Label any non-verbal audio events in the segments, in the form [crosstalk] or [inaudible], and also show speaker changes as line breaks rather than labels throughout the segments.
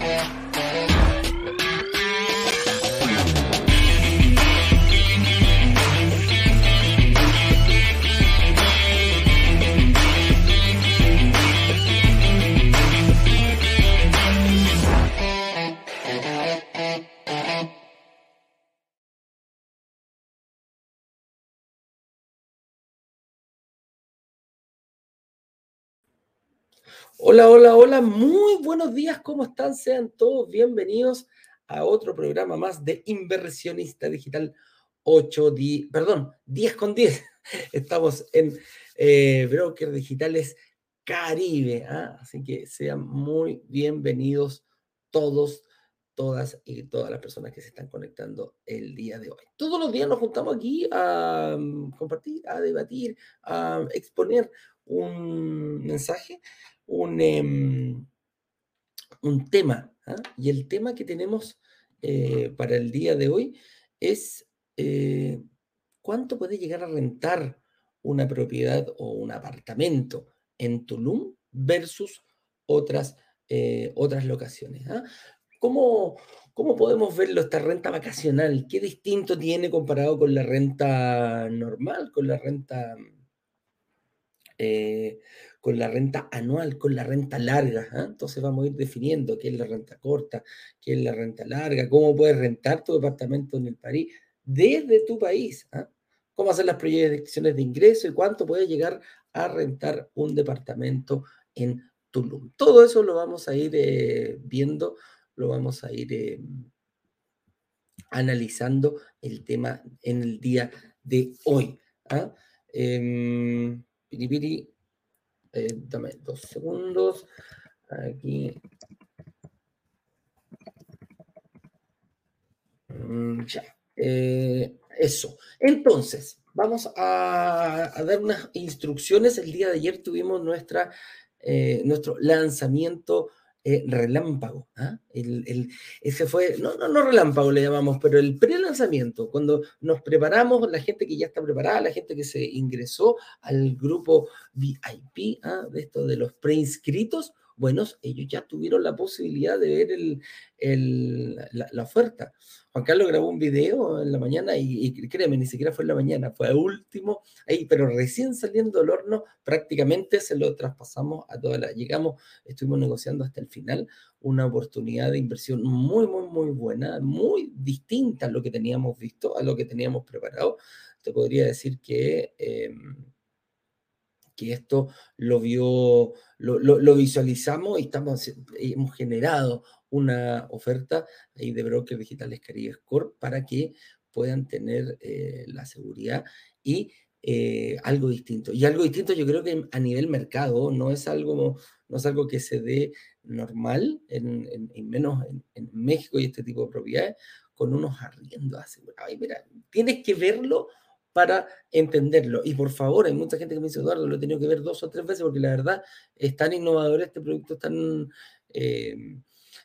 Yeah. Hola, hola, hola, muy buenos días, ¿cómo están? Sean todos bienvenidos a otro programa más de Inversionista Digital 8, 10, perdón, 10 con 10. [laughs] Estamos en eh, Broker Digitales Caribe, ¿ah? así que sean muy bienvenidos todos, todas y todas las personas que se están conectando el día de hoy. Todos los días nos juntamos aquí a mm, compartir, a debatir, a exponer un mensaje un, em, un tema. ¿ah? Y el tema que tenemos eh, para el día de hoy es eh, cuánto puede llegar a rentar una propiedad o un apartamento en Tulum versus otras, eh, otras locaciones. ¿ah? ¿Cómo, ¿Cómo podemos verlo esta renta vacacional? ¿Qué distinto tiene comparado con la renta normal, con la renta con la renta anual, con la renta larga. ¿ah? Entonces vamos a ir definiendo qué es la renta corta, qué es la renta larga, cómo puedes rentar tu departamento en el país desde tu país. ¿ah? Cómo hacer las proyecciones de ingreso y cuánto puede llegar a rentar un departamento en Tulum. Todo eso lo vamos a ir eh, viendo, lo vamos a ir eh, analizando el tema en el día de hoy. ¿ah? Em, eh, dame dos segundos. Aquí. Mm, ya. Eh, eso. Entonces, vamos a, dar unas instrucciones. El día de ayer tuvimos nuestra, eh, nuestro lanzamiento eh, relámpago. ¿ah? El, ese fue, no, no, no relámpago le llamamos, pero el pre-lanzamiento, cuando nos preparamos, la gente que ya está preparada, la gente que se ingresó al grupo VIP, ¿ah? de esto de los preinscritos, bueno, ellos ya tuvieron la posibilidad de ver el, la, oferta. Juan Carlos grabó un video en la mañana y, créeme, ni siquiera fue en la mañana, fue último, ahí, pero recién saliendo del horno, prácticamente se lo traspasamos a toda la, llegamos, estuvimos negociando hasta el final, una oportunidad de inversión muy, muy, muy buena, muy distinta a lo que teníamos visto, a lo que teníamos preparado. Te podría decir que... Em, que esto lo vio, lo, visualizamos y estamos, hemos generado una oferta ahí de Broker Digitales Caribe Score para que puedan tener eh, la seguridad y eh, algo distinto. Y algo distinto yo creo que a nivel mercado no es algo, no es algo que se dé normal, en, menos en, en, México y este tipo de propiedades, con unos arriendos asegurados. mira, tienes que verlo para entenderlo. Y por favor, hay mucha gente que me dice, Eduardo, lo he tenido que ver dos o tres veces porque la verdad es tan innovador este producto, tan, eh,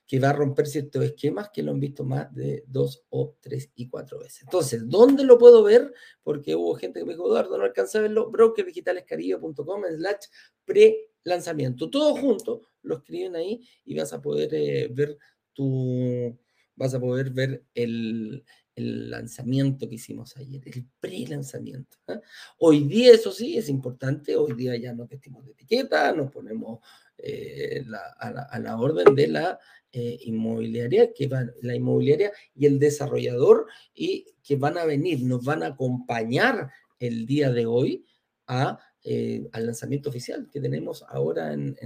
que va a romper ciertos esquemas que lo han visto más de dos o tres y cuatro veces. Entonces, ¿dónde lo puedo ver? Porque hubo gente que me dijo, Eduardo, no alcanza a verlo, brokerdigitalescaribe.com slash pre-lanzamiento. Todo junto, lo escriben ahí y vas a poder eh, ver tu, vas a poder ver el, el lanzamiento que hicimos ayer, el pre-lanzamiento. ¿ah? Hoy día, eso sí, es importante, hoy día ya nos vestimos de etiqueta, nos ponemos eh, a, la, orden de la eh, inmobiliaria, que va, la inmobiliaria y el desarrollador, y que van a venir, nos van a acompañar el día de hoy a, eh, al lanzamiento oficial que tenemos ahora en,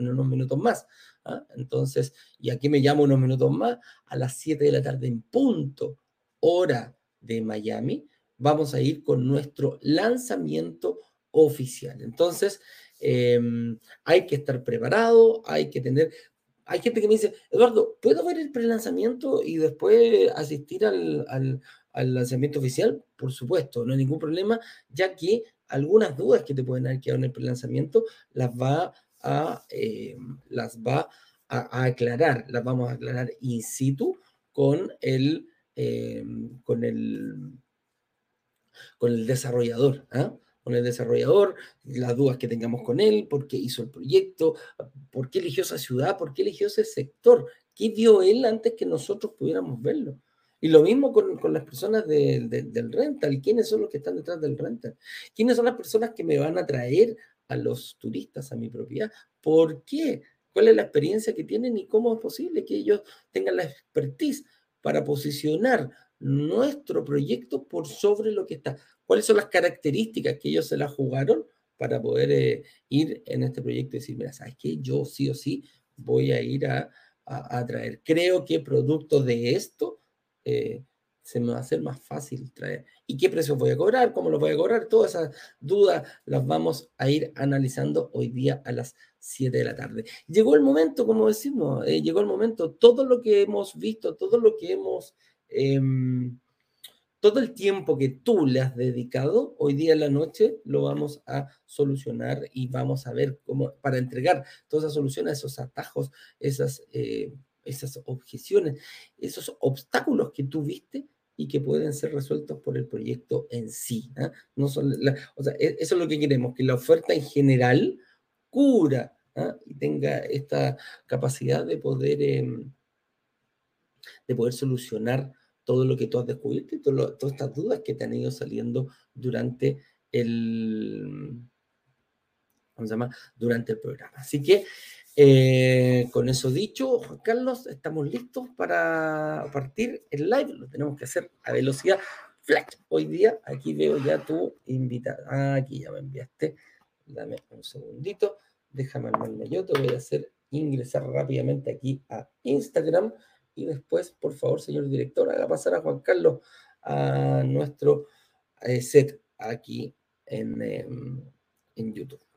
unos minutos más. ¿ah? Entonces, y aquí me llamo unos minutos más, a las 7 de la tarde en punto hora de Miami, vamos a ir con nuestro lanzamiento oficial. Entonces, em, hay que estar preparado, hay que tener... Hay gente que me dice, Eduardo, ¿puedo ver el pre-lanzamiento y después asistir al, lanzamiento oficial? Por supuesto, no hay ningún problema, ya que algunas dudas que te pueden haber quedado en el pre-lanzamiento las va a, em, las va a aclarar, las vamos a aclarar in situ con el Em, con, el, con el desarrollador, ¿ah? con el desarrollador, las dudas que tengamos con él, por qué hizo el proyecto, por qué eligió esa ciudad, por qué eligió ese sector, qué vio él antes que nosotros pudiéramos verlo. Y lo mismo con, las personas del rental. ¿Quiénes son los que están detrás del rental? ¿Quiénes son las personas que me van a traer a los turistas a mi propiedad? ¿Por qué? ¿Cuál es la experiencia que tienen y cómo es posible que ellos tengan la expertise para posicionar nuestro proyecto por sobre lo que está? ¿Cuáles son las características que ellos se la jugaron para poder eh, ir en este proyecto y decir, mira, ¿sabes qué? Yo sí o sí voy a ir a, a, a traer. Creo que producto de esto eh, se me va a hacer más fácil traer. ¿Y qué precios voy a cobrar? ¿Cómo los voy a cobrar? Todas esas dudas las vamos a ir analizando hoy día a las 7 de la tarde. Llegó el momento, como decimos, eh, llegó el momento, todo lo que hemos visto, todo lo que hemos, em, todo el tiempo que tú le has dedicado, hoy día en la noche lo vamos a solucionar y vamos a ver cómo, para entregar todas esas soluciones, esos atajos, esas... Eh, esas objeciones, esos obstáculos que tú viste y que pueden ser resueltos por el proyecto en sí. ¿ah? No son o sea, e, eso es lo que queremos, que la oferta en general cura ¿ah? y tenga esta capacidad de poder, em, de poder solucionar todo lo que tú has descubierto y todas estas dudas que te han ido saliendo durante el, ¿cómo se llama? Durante el programa. Así que eh, con eso dicho, Juan Carlos, estamos listos para partir el live. Lo tenemos que hacer a velocidad flash. Hoy día, aquí veo ya tu invitada. Ah, aquí ya me enviaste. Dame un segundito. Déjame armarme yo. Te voy a hacer ingresar rápidamente aquí a Instagram. Y después, por favor, señor director, haga pasar a Juan Carlos a nuestro eh, set aquí en, em, en YouTube.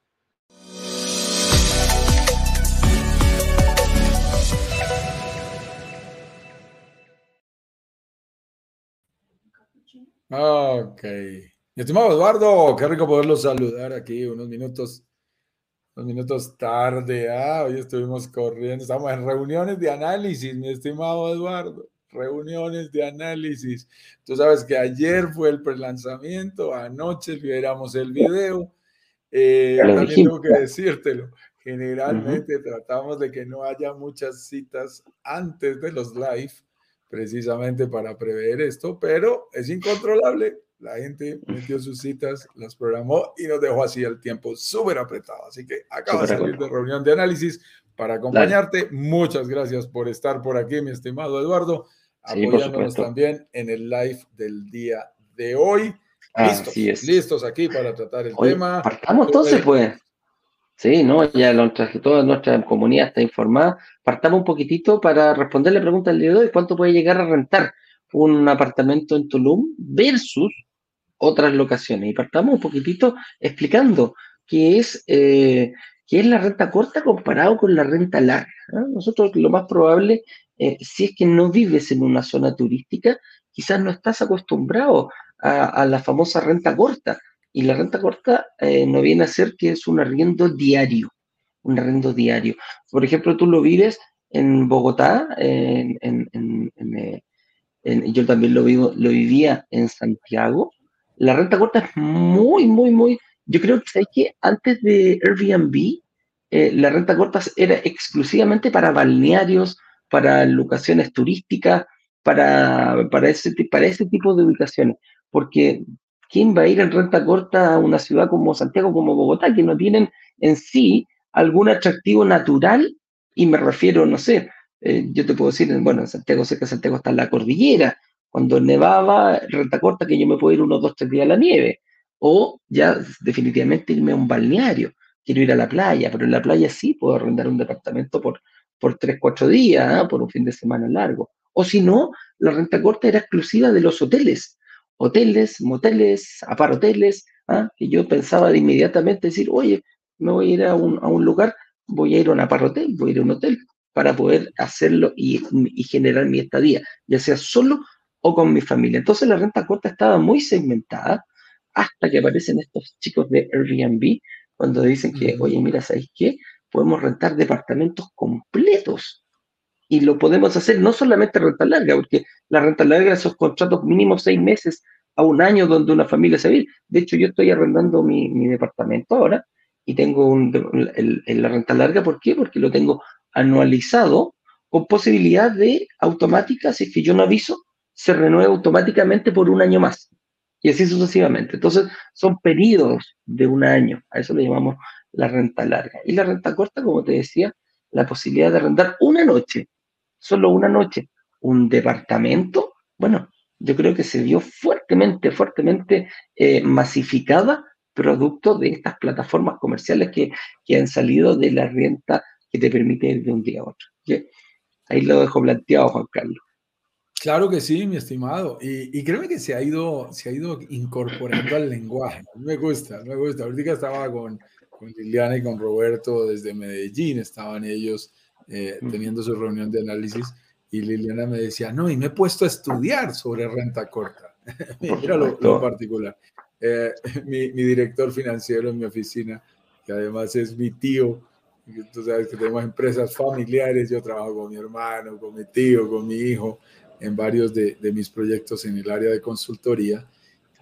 Ok. Mi estimado Eduardo, qué rico poderlo saludar aquí unos minutos, unos minutos tarde. Ah, hoy estuvimos corriendo, estamos en reuniones de análisis, mi estimado Eduardo. Reuniones de análisis. Tú sabes que ayer fue el prelanzamiento, anoche liberamos el video. Eh, también tengo que decírtelo. Generalmente tratamos de que no haya muchas citas antes de los live precisamente para prever esto, pero es incontrolable. La gente metió sus citas, las programó y nos dejó así el tiempo súper apretado. Así que acaba de salir de reunión de análisis para acompañarte. Muchas gracias por estar por aquí, mi estimado Eduardo, apoyándonos también en el live del día de hoy. Listos, listos aquí para tratar el tema.
Partamos entonces, pues. Sí, no, ya toda nuestra comunidad está informada. Partamos un poquitito para responder la pregunta del día de hoy, ¿cuánto puede llegar a rentar un apartamento en Tulum versus otras locaciones? Y partamos un poquitito explicando qué es, eh, qué es la renta corta comparado con la renta larga. Nosotros lo más probable, eh, si es que no vives en una zona turística, quizás no estás acostumbrado a la famosa renta corta y la renta corta eh, no viene a ser que es un arriendo diario, un arriendo diario. Por ejemplo, tú lo vives en Bogotá, en, eh, yo también lo, vivo, lo vivía en Santiago. La renta corta es muy, muy, muy... Yo creo que, que antes de Airbnb, eh, la renta corta era exclusivamente para balnearios, para locaciones turísticas, para, para, ese, para ese tipo de ubicaciones. Porque ¿quién va a ir en renta corta a una ciudad como Santiago, como Bogotá, que no tienen en sí algún atractivo natural? Y me refiero, no sé, eh, yo te puedo decir, bueno, en Santiago, sé que Santiago está la cordillera, cuando nevaba, renta corta, que yo me puedo ir unos dos, tres días a la nieve, o ya definitivamente irme a un balneario, quiero ir a la playa, pero en la playa sí puedo arrendar un departamento por, por tres, cuatro días, ¿ah? por un fin de semana largo. O si no, la renta corta era exclusiva de los hoteles hoteles, moteles, aparoteles, ¿ah? y yo pensaba de inmediatamente decir, oye, me voy a ir a un, a un lugar, voy a ir a un aparotel, voy a ir a un hotel para poder hacerlo y, y, generar mi estadía, ya sea solo o con mi familia. Entonces la renta corta estaba muy segmentada hasta que aparecen estos chicos de Airbnb cuando dicen que, oye, mira, ¿sabes qué? Podemos rentar departamentos completos y lo podemos hacer no solamente renta larga, porque la renta larga, esos contratos mínimos seis meses a un año donde una familia se vive. De hecho, yo estoy arrendando mi, departamento ahora y tengo la renta larga. ¿Por qué? Porque lo tengo anualizado con posibilidad de automática, si es que yo no aviso, se renueva automáticamente por un año más. Y así sucesivamente. Entonces, son periodos de un año. A eso le llamamos la renta larga. Y la renta corta, como te decía, la posibilidad de arrendar una noche, solo una noche, un departamento. Bueno, yo creo que se vio fuertemente, fuertemente eh, masificada producto de estas plataformas comerciales que, que, han salido de la renta que te permite ir de un día a otro. Ahí lo dejo planteado, Juan Carlos.
Claro que sí, mi estimado. Y, y creo que se ha, ido, se ha ido incorporando al lenguaje. Me gusta, me gusta. Ahorita estaba con, con Liliana y con Roberto desde Medellín, estaban ellos eh, teniendo su reunión de análisis y Liliana me decía, no, y me he puesto a estudiar sobre renta corta. [laughs] Mira lo, lo particular. Eh, [laughs] mi, mi, director financiero en mi oficina, que además es mi tío, tú sabes que tenemos empresas familiares, yo trabajo con mi hermano, con mi tío, con mi hijo, en varios de, de mis proyectos en el área de consultoría.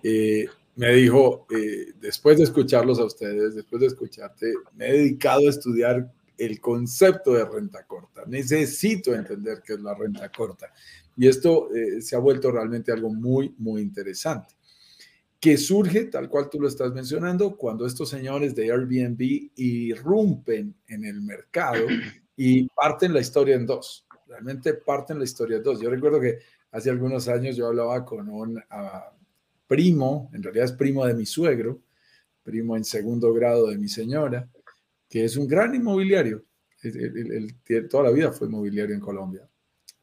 Eh, me dijo, eh, después de escucharlos a ustedes, después de escucharte, me he dedicado a estudiar el concepto de renta corta. Necesito entender qué es la renta corta. Y esto eh, se ha vuelto realmente algo muy, muy interesante que surge, tal cual tú lo estás mencionando, cuando estos señores de Airbnb irrumpen en el mercado y parten la historia en dos. Realmente parten la historia en dos. Yo recuerdo que hace algunos años yo hablaba con un uh, primo, en realidad es primo de mi suegro, primo en segundo grado de mi señora, que es un gran inmobiliario. toda la vida fue inmobiliario en Colombia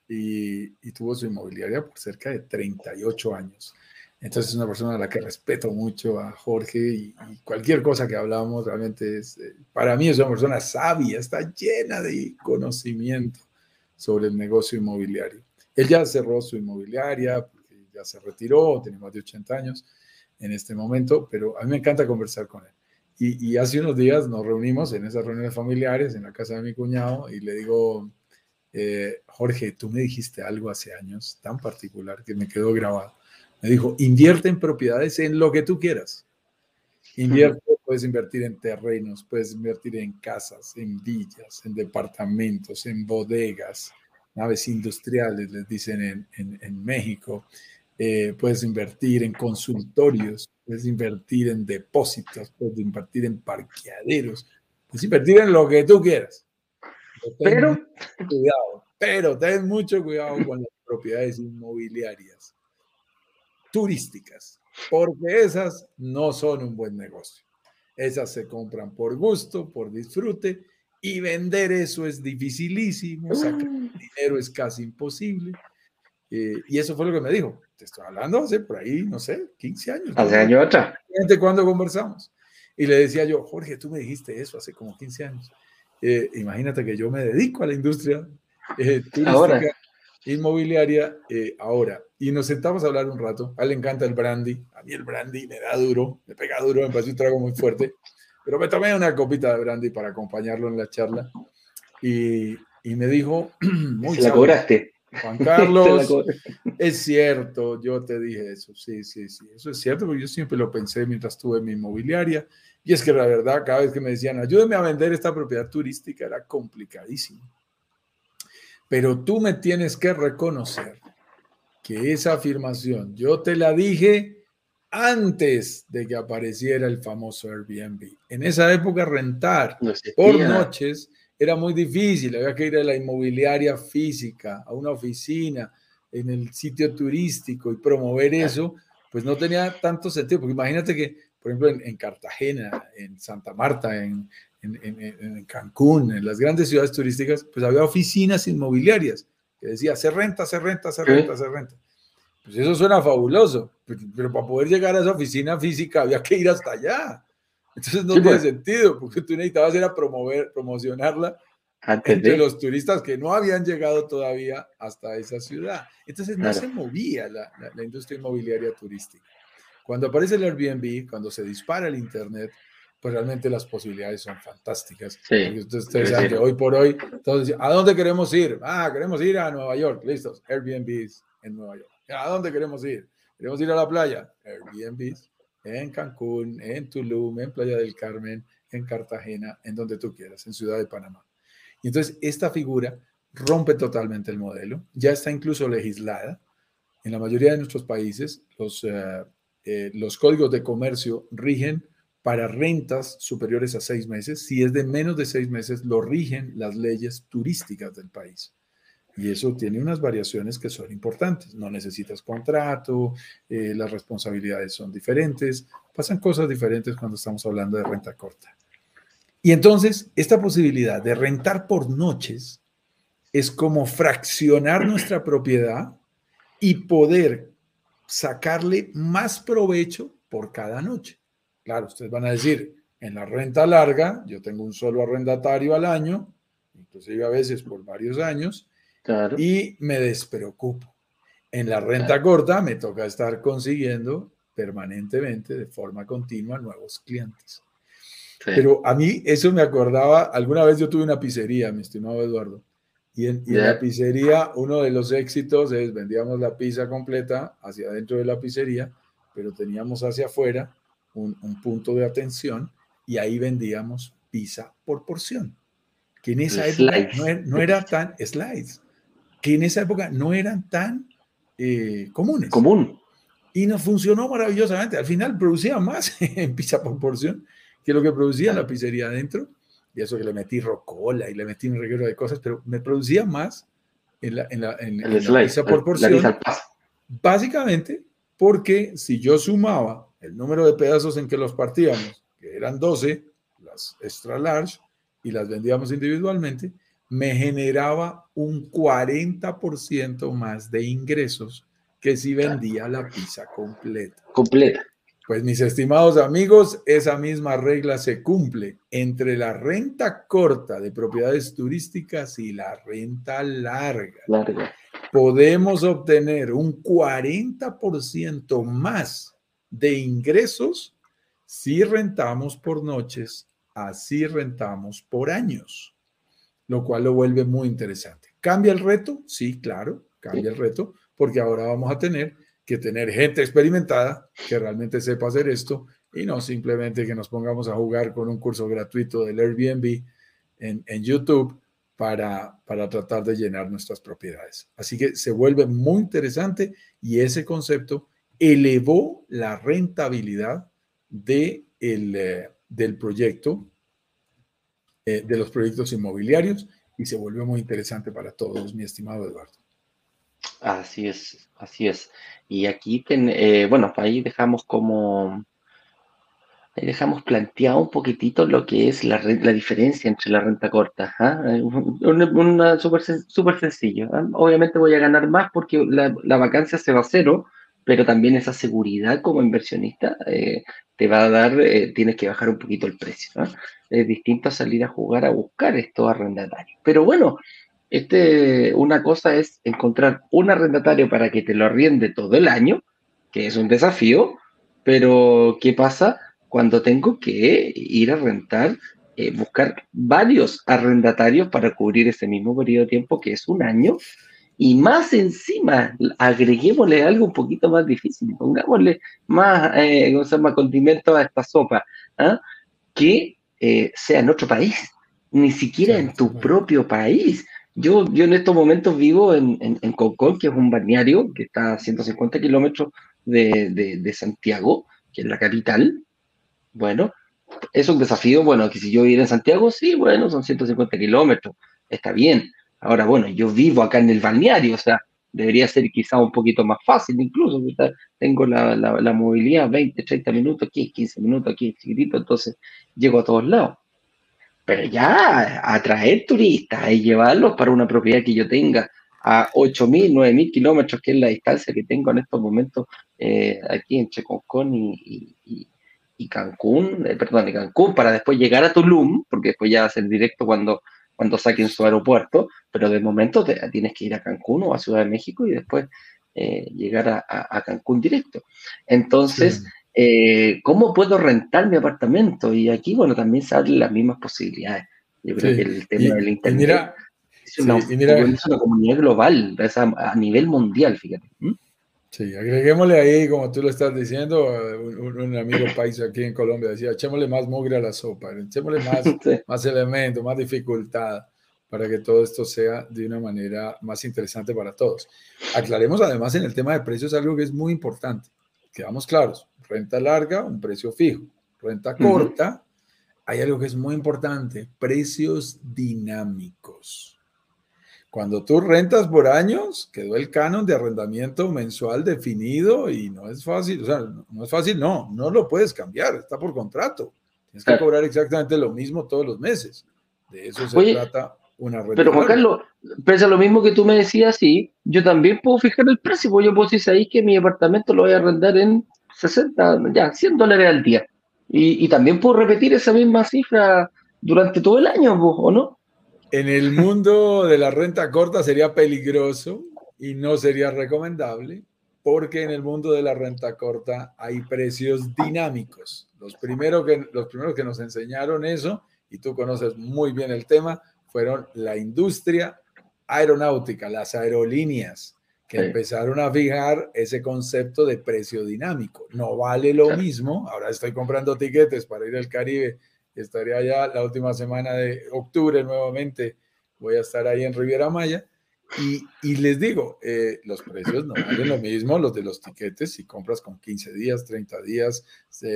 y, y tuvo su inmobiliaria por cerca de 38 años. Entonces es una persona a la que respeto mucho a Jorge y, cualquier cosa que hablamos realmente es, eh, para mí es una persona sabia, está llena de conocimiento sobre el negocio inmobiliario. Él ya cerró su inmobiliaria, ya se retiró, tiene más de 80 años en este momento, pero a mí me encanta conversar con él. Y, y hace unos días nos reunimos en esas reuniones familiares en la casa de mi cuñado y le digo, eh, Jorge, tú me dijiste algo hace años tan particular que me quedó grabado me dijo, invierte en propiedades en lo que tú quieras. Invierte, puedes invertir en terrenos, puedes invertir en casas, en villas, en departamentos, en bodegas, naves industriales, les dicen en, en, México. Eh, puedes invertir en consultorios, puedes invertir en depósitos, puedes invertir en parqueaderos, puedes invertir en lo que tú quieras.
Pero,
cuidado, pero ten mucho cuidado con las propiedades inmobiliarias turísticas, porque esas no son un buen negocio. Esas se compran por gusto, por disfrute, y vender eso es dificilísimo, sacar mm. dinero es casi imposible. Eh, y eso fue lo que me dijo. Te estoy hablando hace por ahí, no sé, 15 años.
Hace años atrás.
cuando conversamos. Y le decía yo, Jorge, tú me dijiste eso hace como 15 años. Eh, imagínate que yo me dedico a la industria eh, turística Ahora inmobiliaria eh, ahora. Y nos sentamos a hablar un rato. A él le encanta el brandy. A mí el brandy me da duro, me pega duro, me parece un trago muy fuerte. Pero me tomé una copita de brandy para acompañarlo en la charla. Y, y me dijo, [clears throat]
muy la cobraste.
Juan [laughs] Carlos, es cierto, yo te dije eso, sí, sí, sí, eso es cierto, porque yo siempre lo pensé mientras estuve en mi inmobiliaria, y es que la verdad, cada vez que me decían, ayúdeme a vender esta propiedad turística, era complicadísimo. Pero tú me tienes que reconocer que esa afirmación yo te la dije antes de que apareciera el famoso Airbnb. En esa época rentar por noches era muy difícil, había que ir a la inmobiliaria física, a una oficina, en el sitio turístico y promover eso, pues no tenía tanto sentido, porque imagínate que, por ejemplo, en Cartagena, en Santa Marta, en, en, Cancún, en las grandes ciudades turísticas, pues había oficinas inmobiliarias que decía, se renta, se renta, se renta, se renta. Pues eso suena fabuloso, pero, para poder llegar a esa oficina física había que ir hasta allá. Entonces no tiene pues. sentido, porque tú necesitabas ir a promover, promocionarla entre los turistas que no habían llegado todavía hasta esa ciudad. Entonces no se movía la, la, industria inmobiliaria turística. Cuando aparece el Airbnb, cuando se dispara el Internet, pues realmente las posibilidades son fantásticas. Sí. Ustedes saben que hoy por hoy, entonces, ¿a dónde queremos ir? Ah, queremos ir a Nueva York, listos, Airbnb en Nueva York. ¿A dónde queremos ir? queremos ir a la playa, Airbnb, en Cancún, en Tulum, en Playa del Carmen, en Cartagena, en donde tú quieras, en Ciudad de Panamá. Y entonces esta figura rompe totalmente el modelo, ya está incluso legislada. En la mayoría de nuestros países, los, eh, eh, los códigos de comercio rigen para rentas superiores a seis meses. Si es de menos de seis meses, lo rigen las leyes turísticas del país. Y eso tiene unas variaciones que son importantes. No necesitas contrato, eh, las responsabilidades son diferentes, pasan cosas diferentes cuando estamos hablando de renta corta. Y entonces, esta posibilidad de rentar por noches es como fraccionar nuestra propiedad y poder sacarle más provecho por cada noche. Claro, ustedes van a decir, en la renta larga, yo tengo un solo arrendatario al año, inclusive a veces por varios años, y me despreocupo. En la renta corta me toca estar consiguiendo permanentemente, de forma continua, nuevos clientes. Pero a mí eso me acordaba, alguna vez yo tuve una pizzería, mi estimado Eduardo, y en, y en, la pizzería uno de los éxitos es vendíamos la pizza completa hacia adentro de la pizzería, pero teníamos hacia afuera un, punto de atención y ahí vendíamos pizza por porción, que en esa época no, era tan, slides, que en esa época no eran tan eh, comunes.
Común.
Y nos funcionó maravillosamente. Al final producía más [laughs] en pizza por porción que lo que producía la pizzería adentro. Y eso que le metí rocola y le metí un reguero de cosas, pero me producía más en la, en la, en, la pizza por porción. Básicamente porque si yo sumaba el número de pedazos en que los partíamos, que eran 12, las extra large, y las vendíamos individualmente, me generaba un 40% más de ingresos que si vendía la pizza completa.
Completa.
Pues mis estimados amigos, esa misma regla se cumple entre la renta corta de propiedades turísticas y la renta larga.
larga.
Podemos obtener un 40% más de ingresos si rentamos por noches, así rentamos por años, lo cual lo vuelve muy interesante. ¿Cambia el reto? Sí, claro, cambia el reto, porque ahora vamos a tener que tener gente experimentada que realmente sepa hacer esto y no simplemente que nos pongamos a jugar con un curso gratuito del Airbnb en, en YouTube para, para tratar de llenar nuestras propiedades. Así que se vuelve muy interesante y ese concepto elevó la rentabilidad de eh, del proyecto, eh, de los proyectos inmobiliarios y se volvió muy interesante para todos, mi estimado Eduardo.
Así es, así es. Y aquí, eh, bueno, ahí dejamos como, ahí dejamos planteado un poquitito lo que es la, la diferencia entre la renta corta. ¿ah? Una, súper sencillo. ¿ah? Obviamente voy a ganar más porque la, la vacancia se va a cero, pero también esa seguridad como inversionista eh, te va a dar, eh, tienes que bajar un poquito el precio. Es distinto a salir a jugar a buscar estos arrendatarios. Pero bueno, este, una cosa es encontrar un arrendatario para que te lo arriende todo el año, que es un desafío, pero ¿qué pasa cuando tengo que ir a rentar, eh, buscar varios arrendatarios para cubrir ese mismo periodo de tiempo, que es un año? Y más encima, agreguémosle algo un poquito más difícil, pongámosle más, eh, más condimento a esta sopa, ¿ah? que eh, sea en otro país, ni siquiera en tu propio país. Yo, yo en estos momentos vivo en, en, Concón, que es un balneario que está a 150 kilómetros de, de, de Santiago, que es la capital. Bueno, es un desafío, bueno, que si yo viviera en Santiago, sí, bueno, son 150 kilómetros, está bien, Ahora, bueno, yo vivo acá en el balneario, o sea, debería ser quizá un poquito más fácil incluso, tengo la, movilidad 20, 30 minutos aquí, 15 minutos aquí, chiquitito, entonces llego a todos lados. Pero ya atraer turistas y llevarlos para una propiedad que yo tenga a 8.000, 9.000 kilómetros, que es la distancia que tengo en estos momentos eh, aquí entre Concón y, y, Cancún, eh, perdón, de Cancún, para después llegar a Tulum, porque después ya va a ser directo cuando cuando saquen su aeropuerto, pero de momento tienes que ir a Cancún o a Ciudad de México y después eh, llegar a, Cancún directo. Entonces, eh, ¿cómo puedo rentar mi apartamento? Y aquí, bueno, también se abren las mismas posibilidades. Yo creo que el tema del Internet es, una, comunidad global, a nivel mundial, fíjate.
Sí, agreguémosle ahí, como tú lo estás diciendo, un, amigo [coughs] país aquí en Colombia decía, echémosle más mugre a la sopa, echémosle más, [laughs] más elementos, más dificultad para que todo esto sea de una manera más interesante para todos. Aclaremos además en el tema de precios algo que es muy importante. Quedamos claros, renta larga, un precio fijo. Renta corta, hay algo que es muy importante, precios dinámicos. Cuando tú rentas por años, quedó el canon de arrendamiento mensual definido y no es fácil, o sea, no es fácil, no, no lo puedes cambiar, está por contrato. Tienes que cobrar exactamente lo mismo todos los meses. De eso se trata una
renta. Pero Juan Carlos, pese a lo mismo que tú me decías, sí, yo también puedo fijar el precio, porque yo puedo decir ahí que mi apartamento lo voy a arrendar en 60, ya, 100 dólares al día. Y, y también puedo repetir esa misma cifra durante todo el año, ¿o no?
En el mundo de la renta corta sería peligroso y no sería recomendable porque en el mundo de la renta corta hay precios dinámicos. Los primeros que, los primeros que nos enseñaron eso, y tú conoces muy bien el tema, fueron la industria aeronáutica, las aerolíneas, que empezaron a fijar ese concepto de precio dinámico. No vale lo mismo, ahora estoy comprando tiquetes para ir al Caribe Estaría ya la última semana de octubre nuevamente. Voy a estar ahí en Riviera Maya. Y, les digo, eh, los precios no valen lo mismo, los de los tiquetes, si compras con 15 días, 30 días,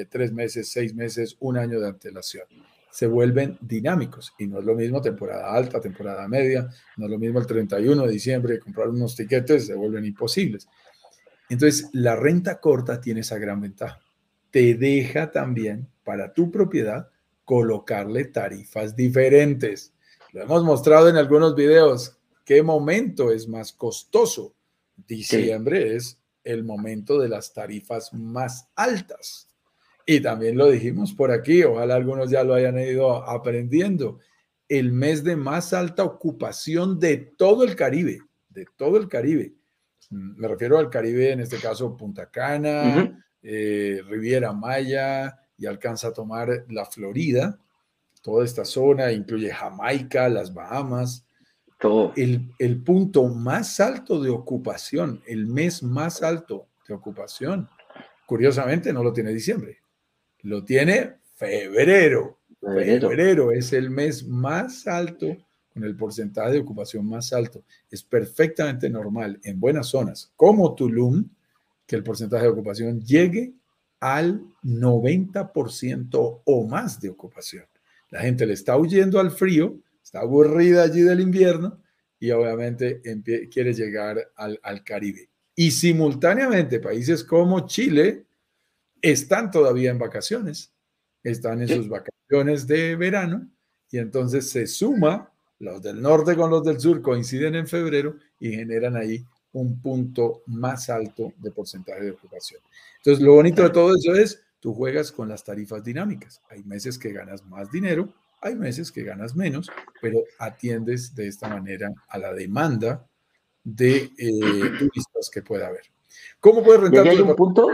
3 meses, 6 meses, un año de antelación. Se vuelven dinámicos y no es lo mismo temporada alta, temporada media, no es lo mismo el 31 de diciembre comprar unos tiquetes, se vuelven imposibles. Entonces, la renta corta tiene esa gran ventaja. Te deja también para tu propiedad colocarle tarifas diferentes. Lo hemos mostrado en algunos videos. ¿Qué momento es más costoso? Diciembre es el momento de las tarifas más altas. Y también lo dijimos por aquí, ojalá algunos ya lo hayan ido aprendiendo. El mes de más alta ocupación de todo el Caribe, de todo el Caribe. Me refiero al Caribe, en este caso Punta Cana, eh, Riviera Maya, y alcanza a tomar la Florida, toda esta zona, incluye Jamaica, las Bahamas. Todo. El, el punto más alto de ocupación, el mes más alto de ocupación, curiosamente no lo tiene diciembre, lo tiene febrero. Febrero, febrero es el mes más alto con el porcentaje de ocupación más alto. Es perfectamente normal en buenas zonas como Tulum que el porcentaje de ocupación llegue al 90% o más de ocupación. La gente le está huyendo al frío, está aburrida allí del invierno y obviamente quiere llegar al, Caribe. Y simultáneamente países como Chile están todavía en vacaciones, están en sus vacaciones de verano y entonces se suma, los del norte con los del sur coinciden en febrero y generan ahí un punto más alto de porcentaje de ocupación. Entonces, lo bonito de todo eso es, tú juegas con las tarifas dinámicas. Hay meses que ganas más dinero, hay meses que ganas menos, pero atiendes de esta manera a la demanda de eh, turistas que pueda haber. ¿Cómo puedes rentar
hay un punto?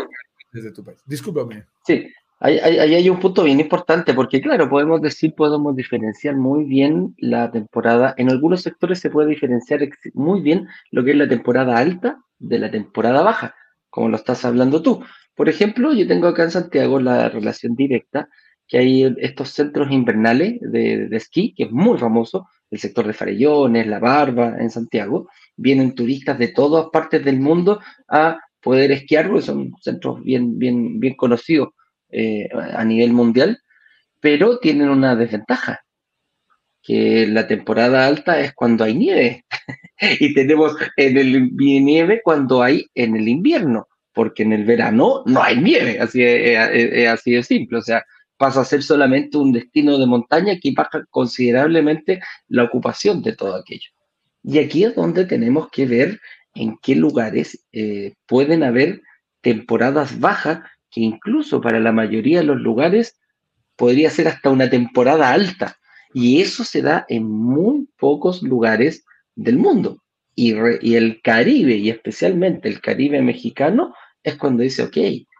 desde tu país? Discúlpame.
Sí, Ahí, hay un punto bien importante, porque claro, podemos decir, podemos diferenciar muy bien la temporada, en algunos sectores se puede diferenciar muy bien lo que es la temporada alta de la temporada baja, como lo estás hablando tú. Por ejemplo, yo tengo acá en Santiago la relación directa, que hay estos centros invernales de, de esquí, que es muy famoso, el sector de Farellones, La Barba, en Santiago, vienen turistas de todas partes del mundo a poder esquiar, porque son centros bien, bien, bien conocidos eh, a nivel mundial, pero tienen una desventaja, que la temporada alta es cuando hay nieve [laughs] y tenemos en el nieve cuando hay en el invierno, porque en el verano no hay nieve, así es, así de simple, o sea, pasa a ser solamente un destino de montaña que baja considerablemente la ocupación de todo aquello. Y aquí es donde tenemos que ver en qué lugares eh, pueden haber temporadas bajas que incluso para la mayoría de los lugares podría ser hasta una temporada alta. Y eso se da en muy pocos lugares del mundo. Y, el Caribe, y especialmente el Caribe mexicano, es cuando dice, ok,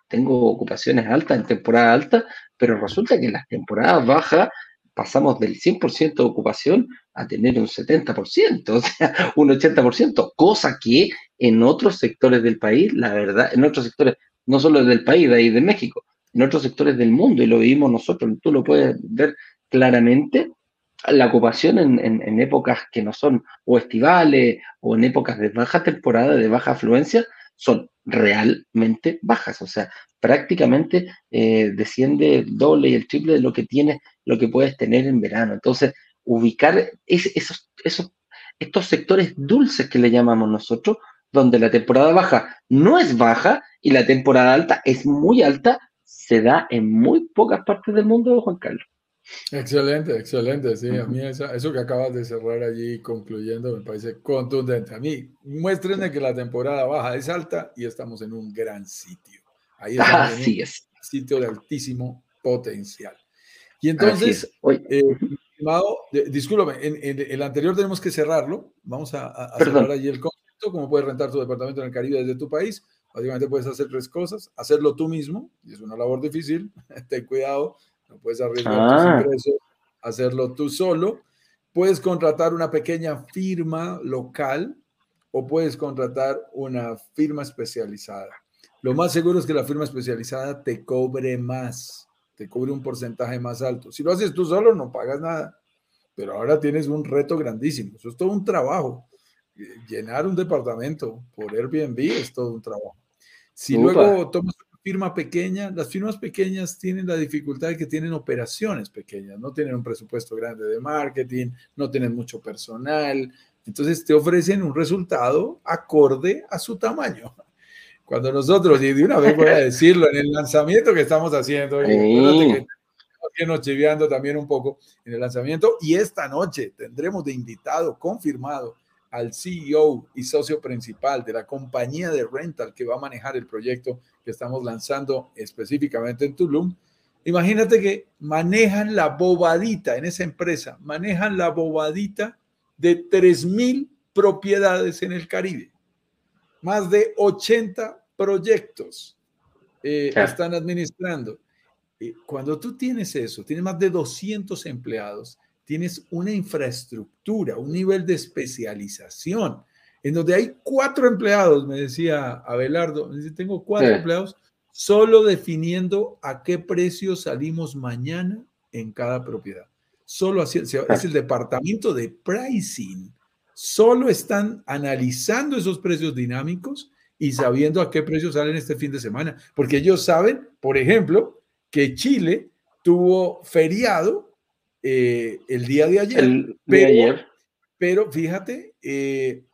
tengo ocupaciones altas en temporada alta, pero resulta que en las temporadas bajas pasamos del 100% de ocupación a tener un 70%, [laughs] o sea, un 80%, cosa que en otros sectores del país, la verdad, en otros sectores, no solo del país, de ahí de México, en otros sectores del mundo, y lo vivimos nosotros, tú lo puedes ver claramente, la ocupación en, épocas que no son o estivales o en épocas de baja temporada, de baja afluencia, son realmente bajas. O sea, prácticamente eh, desciende el doble y el triple de lo que tienes, lo que puedes tener en verano. Entonces, ubicar esos, esos, estos sectores dulces que le llamamos nosotros, donde la temporada baja no es baja y la temporada alta es muy alta, se da en muy pocas partes del mundo, Juan Carlos.
Excelente, excelente. Sí, a mí eso, que acabas de cerrar allí concluyendo me parece contundente. A mí, muéstrenme que la temporada baja es alta y estamos en un gran sitio. Ahí en un
es.
sitio de altísimo potencial. Y entonces, eh, estimado, discúlpame, en, el anterior tenemos que cerrarlo. Vamos a, cerrar allí el concepto, cómo puedes rentar tu departamento en el Caribe desde tu país. Básicamente puedes hacer tres cosas. Hacerlo tú mismo, y es una labor difícil. [laughs] Ten cuidado no puedes arriesgar tus ah. ingresos, hacerlo tú solo. Puedes contratar una pequeña firma local o puedes contratar una firma especializada. Lo más seguro es que la firma especializada te cobre más, te cobre un porcentaje más alto. Si lo haces tú solo, no pagas nada. Pero ahora tienes un reto grandísimo. Eso es todo un trabajo. Llenar un departamento por Airbnb es todo un trabajo. Si luego tomas firma pequeña, las firmas pequeñas tienen la dificultad de que tienen operaciones pequeñas, no tienen un presupuesto grande de marketing, no tienen mucho personal, entonces te ofrecen un resultado acorde a su tamaño. Cuando nosotros, y de una vez voy a decirlo, en el lanzamiento que estamos haciendo, y que nos chiviando también un poco en el lanzamiento, y esta noche tendremos de invitado confirmado al CEO y socio principal de la compañía de rental que va a manejar el proyecto que estamos lanzando específicamente en Tulum. Imagínate que manejan la bobadita en esa empresa, manejan la bobadita de 3.000 propiedades en el Caribe. Más de 80 proyectos eh, están administrando. Eh, cuando tú tienes eso, tienes más de 200 empleados, tienes una infraestructura, un nivel de especialización, en donde hay cuatro empleados, me decía Abelardo, me dice, tengo cuatro empleados solo definiendo a qué precio salimos mañana en cada propiedad. Solo así, es el departamento de pricing. Solo están analizando esos precios dinámicos y sabiendo a qué precio salen este fin de semana. Porque ellos saben, por ejemplo, que Chile tuvo feriado eh, el día de ayer. pero, fíjate, eh,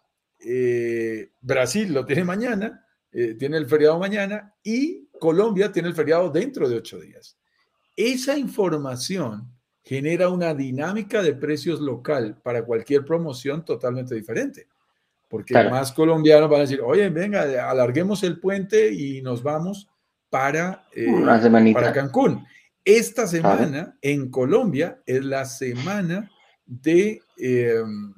eh, Brasil lo tiene mañana, tiene el feriado mañana y Colombia tiene el feriado dentro de ocho días. Esa información genera una dinámica de precios local para cualquier promoción totalmente diferente. Porque más colombianos van a decir, oye, venga, alarguemos el puente y nos vamos para, para Cancún. Esta semana en Colombia es la semana de em,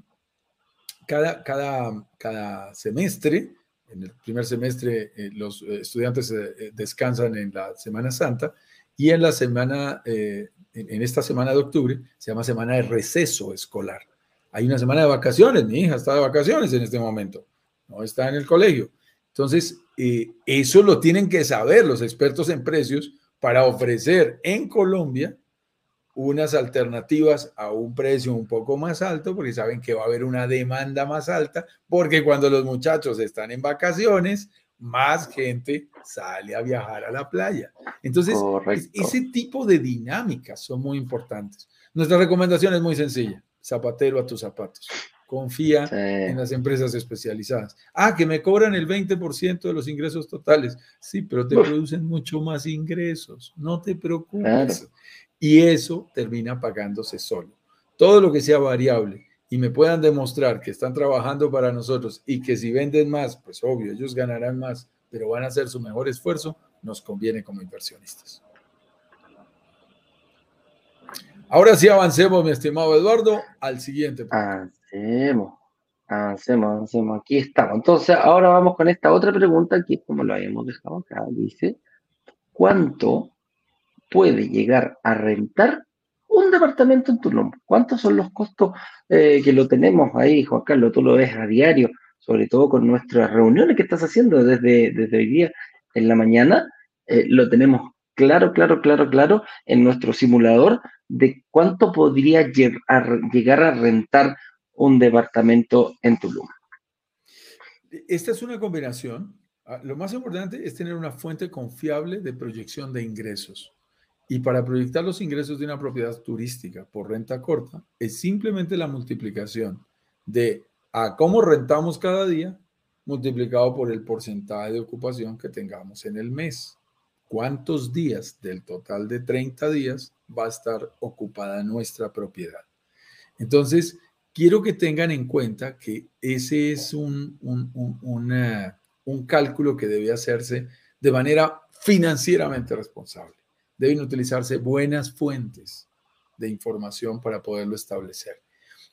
cada, cada, cada semestre. En el primer semestre eh, los estudiantes eh, descansan en la Semana Santa y en la semana, eh, en, esta semana de octubre, se llama semana de receso escolar. Hay una semana de vacaciones, mi hija está de vacaciones en este momento, no está en el colegio. Entonces, eso lo tienen que saber los expertos en precios para ofrecer en Colombia unas alternativas a un precio un poco más alto, porque saben que va a haber una demanda más alta, porque cuando los muchachos están en vacaciones, más gente sale a viajar a la playa. Entonces, ese tipo de dinámicas son muy importantes. Nuestra recomendación es muy sencilla, zapatero a tus zapatos. Confía en las empresas especializadas. Ah, que me cobran el 20% de los ingresos totales. Sí, pero te producen mucho más ingresos. No te preocupes. Y eso termina pagándose solo. Todo lo que sea variable y me puedan demostrar que están trabajando para nosotros y que si venden más, pues obvio, ellos ganarán más, pero van a hacer su mejor esfuerzo, nos conviene como inversionistas. Ahora sí avancemos, mi estimado Eduardo, al siguiente.
Punto. Avancemos, avancemos, avancemos. Aquí estamos. Entonces, ahora vamos con esta otra pregunta, que como lo habíamos dejado acá, dice, ¿cuánto puede llegar a rentar un departamento en Tulum? ¿Cuántos son los costos eh, que lo tenemos ahí, Juan Carlos? Tú lo ves a diario. sobre todo con nuestras reuniones que estás haciendo desde, desde hoy día en la mañana, eh, lo tenemos claro, claro, claro, claro en nuestro simulador de cuánto podría llegar a rentar un departamento en Tulum.
Esta es una combinación. Ah, lo más importante es tener una fuente confiable de proyección de ingresos. Y para proyectar los ingresos de una propiedad turística por renta corta, es simplemente la multiplicación de a cómo rentamos cada día multiplicado por el porcentaje de ocupación que tengamos en el mes. ¿Cuántos días del total de 30 días va a estar ocupada nuestra propiedad? Entonces, quiero que tengan en cuenta que ese es un, un, un cálculo que debe hacerse de manera financieramente responsable deben utilizarse buenas fuentes de información para poderlo establecer.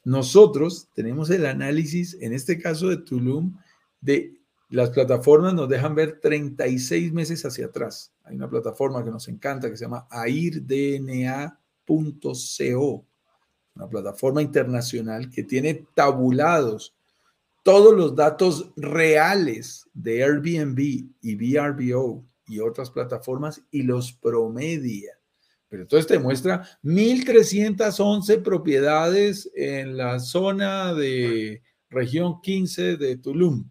Nosotros tenemos el análisis, en este caso de Tulum, de las plataformas nos dejan ver 36 meses hacia atrás. Hay una plataforma que nos encanta que se llama airdna.co, una plataforma internacional que tiene tabulados todos los datos reales de Airbnb y VRBO y otras plataformas y los promedia. Pero entonces te muestra 1.311 propiedades en la zona de región 15 de Tulum,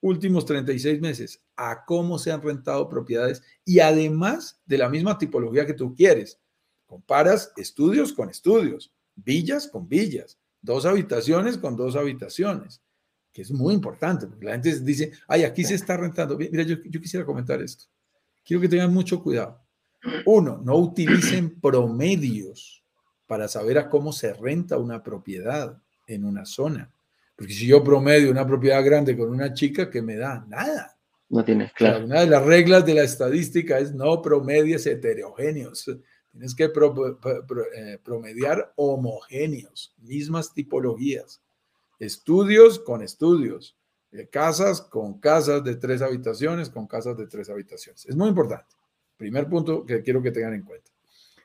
últimos 36 meses, a cómo se han rentado propiedades y además de la misma tipología que tú quieres. Comparas estudios con estudios, villas con villas, dos habitaciones con dos habitaciones, que es muy importante, porque la gente dice, ay, aquí se está rentando. Mira, yo, yo quisiera comentar esto quiero que tengan mucho cuidado. Uno, no utilicen promedios para saber a cómo se renta una propiedad en una zona. Porque si yo promedio una propiedad grande con una chica, que me da? Nada.
No tienes claro.
una de las reglas de la estadística es no promedies heterogéneos. Tienes que eh, promediar homogéneos, mismas tipologías. Estudios con estudios casas con casas de tres habitaciones, con casas de tres habitaciones. Es muy importante. Primer punto que quiero que tengan en cuenta.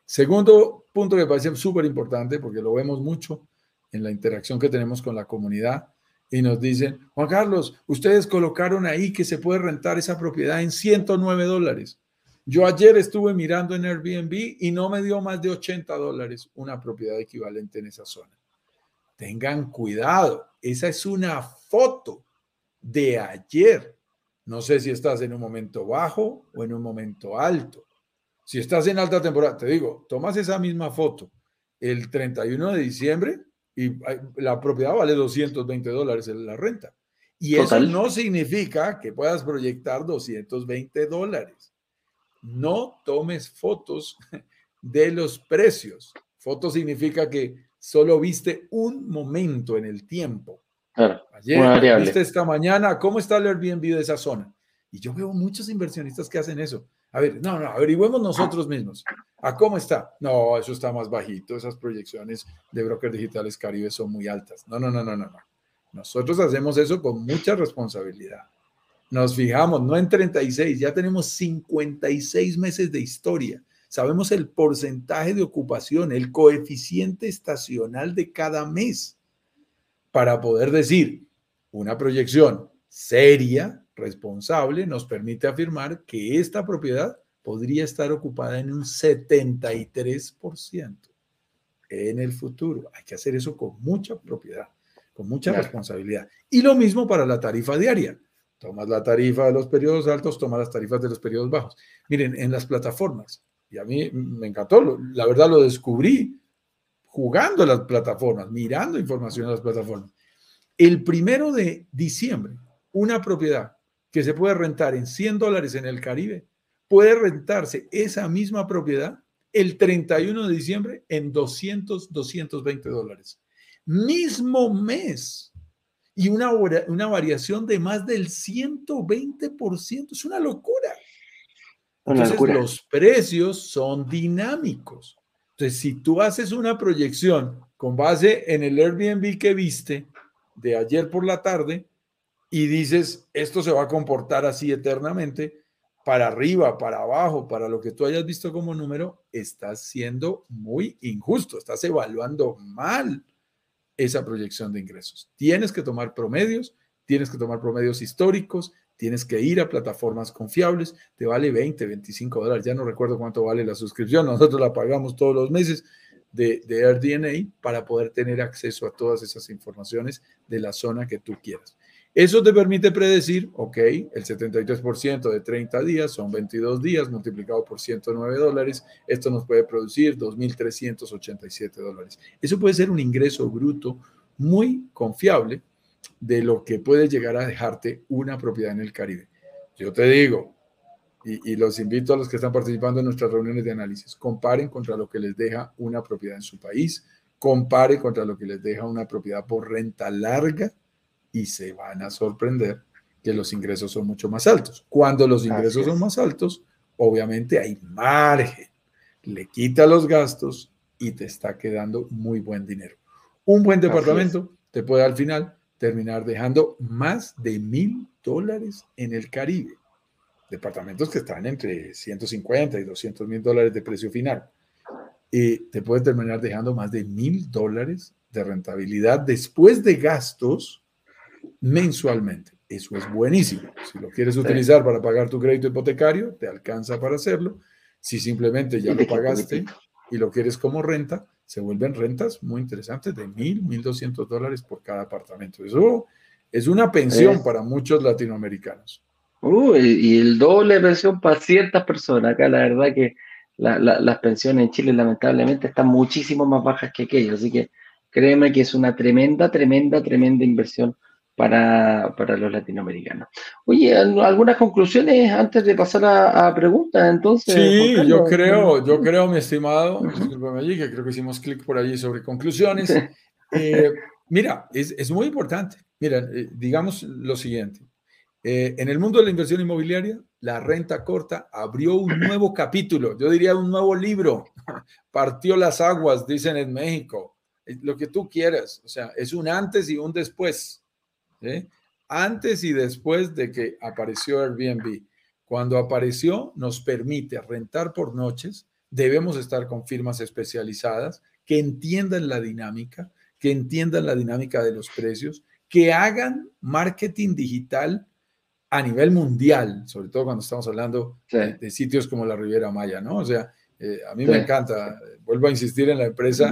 Segundo punto que me parece súper importante porque lo vemos mucho en la interacción que tenemos con la comunidad y nos dicen, Juan Carlos, ustedes colocaron ahí que se puede rentar esa propiedad en 109 dólares. Yo ayer estuve mirando en Airbnb y no me dio más de 80 dólares una propiedad equivalente en esa zona. Tengan cuidado, esa es una foto de ayer. No sé si estás en un momento bajo o en un momento alto. Si estás en alta temporada, te digo, tomas esa misma foto el 31 de diciembre y la propiedad vale 220 dólares en la renta. Y eso no significa que puedas proyectar 220 dólares. No tomes fotos de los precios. Foto significa que solo viste un momento en el tiempo. Ayer, viste esta mañana, ¿cómo está el Airbnb de esa zona? Y yo veo muchos inversionistas que hacen eso. A ver, no, no, averigüemos nosotros mismos. ¿A cómo está? No, eso está más bajito. Esas proyecciones de brokers digitales Caribe son muy altas. No, no, no, no, no, no. Nosotros hacemos eso con mucha responsabilidad. Nos fijamos, no en 36, ya tenemos 56 meses de historia. Sabemos el porcentaje de ocupación, el coeficiente estacional de cada mes para poder decir una proyección seria, responsable, nos permite afirmar que esta propiedad podría estar ocupada en un 73% en el futuro. Hay que hacer eso con mucha propiedad, con mucha responsabilidad. Y lo mismo para la tarifa diaria. Tomas la tarifa de los periodos altos, tomas las tarifas de los periodos bajos. Miren, en las plataformas, y a mí me encantó, la verdad lo descubrí jugando las plataformas, mirando información en las plataformas. El primero de diciembre, una propiedad que se puede rentar en 100 dólares en el Caribe, puede rentarse esa misma propiedad el 31 de diciembre en 200, 220 dólares. Mismo mes. Y una, una variación de más del 120%. Es una locura. Entonces, los precios son dinámicos. Entonces, si tú haces una proyección con base en el Airbnb que viste de ayer por la tarde y dices, esto se va a comportar así eternamente, para arriba, para abajo, para lo que tú hayas visto como número, estás siendo muy injusto, estás evaluando mal esa proyección de ingresos. Tienes que tomar promedios tienes que tomar promedios históricos, tienes que ir a plataformas confiables, te vale 20, 25 dólares, ya no recuerdo cuánto vale la suscripción, nosotros la pagamos todos los meses de, AirDNA para poder tener acceso a todas esas informaciones de la zona que tú quieras. Eso te permite predecir, ok, el 73% de 30 días son 22 días multiplicado por 109 dólares. Esto nos puede producir 2.387 dólares. Eso puede ser un ingreso bruto muy confiable de lo que puede llegar a dejarte una propiedad en el Caribe. Yo te digo, y, los invito a los que están participando en nuestras reuniones de análisis, comparen contra lo que les deja una propiedad en su país, compare contra lo que les deja una propiedad por renta larga y se van a sorprender que los ingresos son mucho más altos. Cuando los ingresos son más altos, obviamente hay margen. Le quita los gastos y te está quedando muy buen dinero. Un buen departamento te puede al final terminar dejando más de mil dólares en el Caribe. Departamentos que están entre 150 y 200 mil dólares de precio final. Y te puede terminar dejando más de mil dólares de rentabilidad después de gastos mensualmente. Eso es buenísimo. Si lo quieres utilizar para pagar tu crédito hipotecario, te alcanza para hacerlo. Si simplemente ya lo pagaste y lo quieres como renta, se vuelven rentas muy interesantes de mil, mil doscientos dólares por cada apartamento. Eso es una pensión para muchos latinoamericanos.
y el doble pensión para ciertas personas. Acá la verdad que las pensiones en Chile lamentablemente están muchísimo más bajas que aquellas. Así que créeme que es una tremenda, tremenda, tremenda inversión para, para, los latinoamericanos. Oye, ¿algunas conclusiones antes de pasar a, preguntas? Entonces,
sí, yo creo, yo creo, mi estimado, allí, que creo que hicimos clic por allí sobre conclusiones. Eh, mira, es, es, muy importante. Mira, eh, digamos lo siguiente. Eh, en el mundo de la inversión inmobiliaria, la renta corta abrió un nuevo capítulo, yo diría un nuevo libro, [laughs] partió las aguas, dicen en México, lo que tú quieras, o sea, es un antes y un después antes y después de que apareció Airbnb. Cuando apareció, nos permite rentar por noches. Debemos estar con firmas especializadas que entiendan la dinámica, que entiendan la dinámica de los precios, que hagan marketing digital a nivel mundial, sobre todo cuando estamos hablando de, sitios como la Riviera Maya, ¿no? O sea, eh, a mí me encanta, vuelvo a insistir en la empresa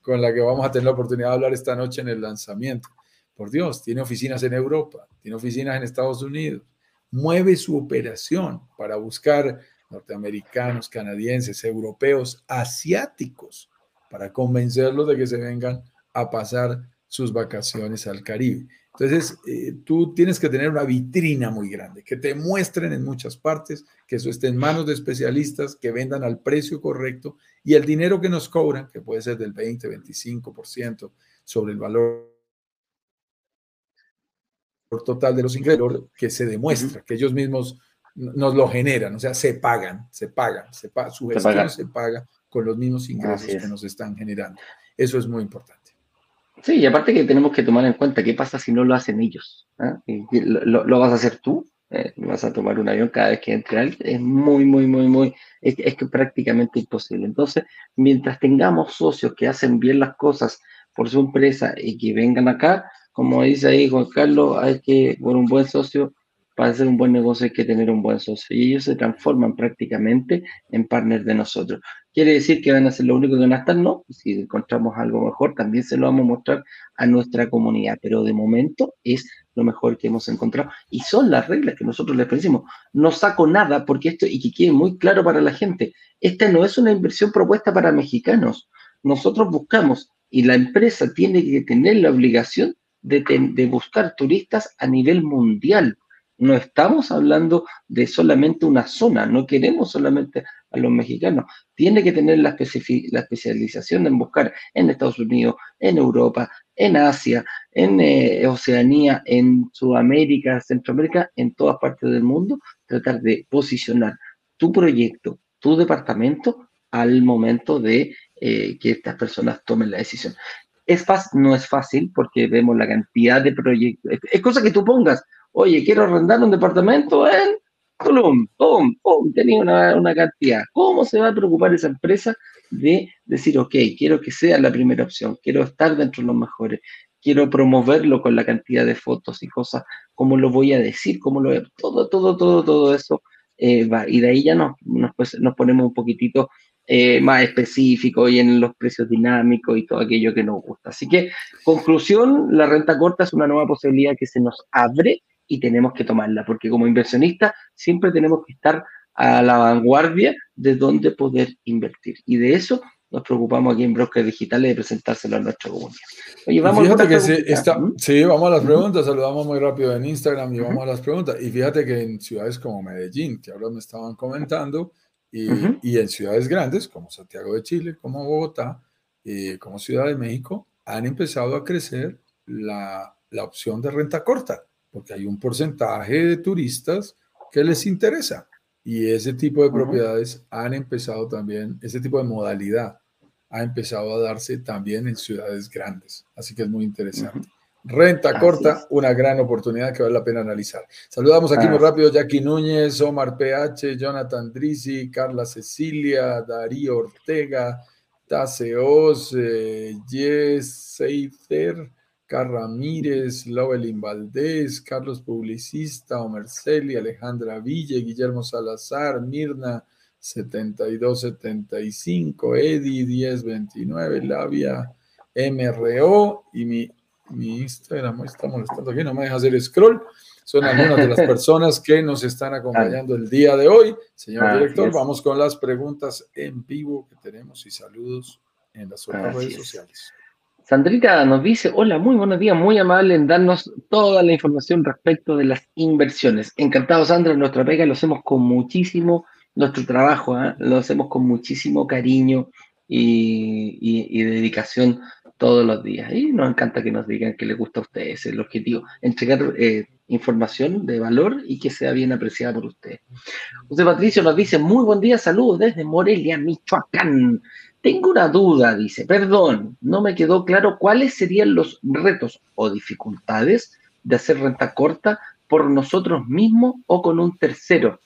con la que vamos a tener la oportunidad de hablar esta noche en el lanzamiento. Por Dios, tiene oficinas en Europa, tiene oficinas en Estados Unidos, mueve su operación para buscar norteamericanos, canadienses, europeos, asiáticos, para convencerlos de que se vengan a pasar sus vacaciones al Caribe. Entonces, eh, tú tienes que tener una vitrina muy grande, que te muestren en muchas partes, que eso esté en manos de especialistas, que vendan al precio correcto y el dinero que nos cobran, que puede ser del 20, 25% sobre el valor total de los ingresos que se demuestra, que ellos mismos nos lo generan, o sea, se pagan, se pagan, se su gestión se, paga con los mismos ingresos que nos están generando. Eso es muy importante.
Sí, y aparte que tenemos que tomar en cuenta qué pasa si no lo hacen ellos. ¿Ah? Lo, vas a hacer tú? Eh, vas a tomar un avión cada vez que entre alguien. Es muy, muy, muy, muy, es, es que prácticamente imposible. Entonces, mientras tengamos socios que hacen bien las cosas por su empresa y que vengan acá, como dice ahí Juan Carlos, hay que, por un buen socio, para hacer un buen negocio hay que tener un buen socio. Y ellos se transforman prácticamente en partners de nosotros. ¿Quiere decir que van a ser lo único que van a estar? No. Si encontramos algo mejor, también se lo vamos a mostrar a nuestra comunidad. Pero de momento es lo mejor que hemos encontrado. Y son las reglas que nosotros les decimos. No saco nada porque esto, y que quede muy claro para la gente, esta no es una inversión propuesta para mexicanos. Nosotros buscamos y la empresa tiene que tener la obligación de, buscar turistas a nivel mundial. No estamos hablando de solamente una zona, no queremos solamente a los mexicanos. Tiene que tener la, la especialización en buscar en Estados Unidos, en Europa, en Asia, en eh, Oceanía, en Sudamérica, Centroamérica, en todas partes del mundo, tratar de posicionar tu proyecto, tu departamento al momento de eh, que estas personas tomen la decisión. Es fácil, no es fácil porque vemos la cantidad de proyectos. Es cosa que tú pongas, oye, quiero arrendar un departamento en Tulum, pum, pum, tenía una, una cantidad. ¿Cómo se va a preocupar esa empresa de decir, ok, quiero que sea la primera opción, quiero estar dentro de los mejores? quiero promoverlo con la cantidad de fotos y cosas, cómo lo voy a decir, cómo lo voy a, todo, todo, todo, todo eso eh, va. Y de ahí ya nos, nos, pues, nos ponemos un poquitito eh, más específico y en los precios dinámicos y todo aquello que nos gusta. Así que, conclusión, la renta corta es una nueva posibilidad que se nos abre y tenemos que tomarla, porque como inversionistas siempre tenemos que estar a la vanguardia de dónde poder invertir. Y de eso nos preocupamos aquí en Brokers Digitales de presentárselo a nuestra comunidad.
Oye, vamos fíjate que sí, está, sí, vamos a las preguntas, saludamos muy rápido en Instagram y vamos a las preguntas. Y fíjate que en ciudades como Medellín, que ahora me estaban comentando, y, y en ciudades grandes como Santiago de Chile, como Bogotá, y como Ciudad de México, han empezado a crecer la, la opción de renta corta, porque hay un porcentaje de turistas que les interesa. Y ese tipo de propiedades han empezado también, ese tipo de modalidad ha empezado a darse también en ciudades grandes. Así que es muy interesante. Renta corta, una gran oportunidad que vale la pena analizar. Saludamos aquí muy rápido Jackie Núñez, Omar PH, Jonathan Drisi, Carla Cecilia, Darío Ortega, Taseos, eh, Yes Seither, Ramírez, Lovelin Valdés, Carlos Publicista, Omer Celi, Alejandra Ville, Guillermo Salazar, Mirna 7275, Edi 1029, Labia MRO y mi, mi Instagram está molestando aquí, no me deja hacer scroll. Son algunas de las [laughs] personas que nos están acompañando el día de hoy. Señor director, vamos con las preguntas en vivo que tenemos y saludos en las otras redes sociales.
Sandrita nos dice, hola, muy buenos días, muy amable en darnos toda la información respecto de las inversiones. Encantado, Sandra, nuestra pega lo hacemos con muchísimo, nuestro trabajo, ¿eh? lo hacemos con muchísimo cariño y, dedicación todos los días. Y nos encanta que nos digan que les gusta a ustedes el objetivo, entregar eh, información de valor y que sea bien apreciada por ustedes. José Patricio nos dice, muy buen día, saludos desde Morelia, Michoacán. Tengo una duda, dice, perdón, no me quedó claro cuáles serían los retos o dificultades de hacer renta corta por nosotros mismos o con un tercero.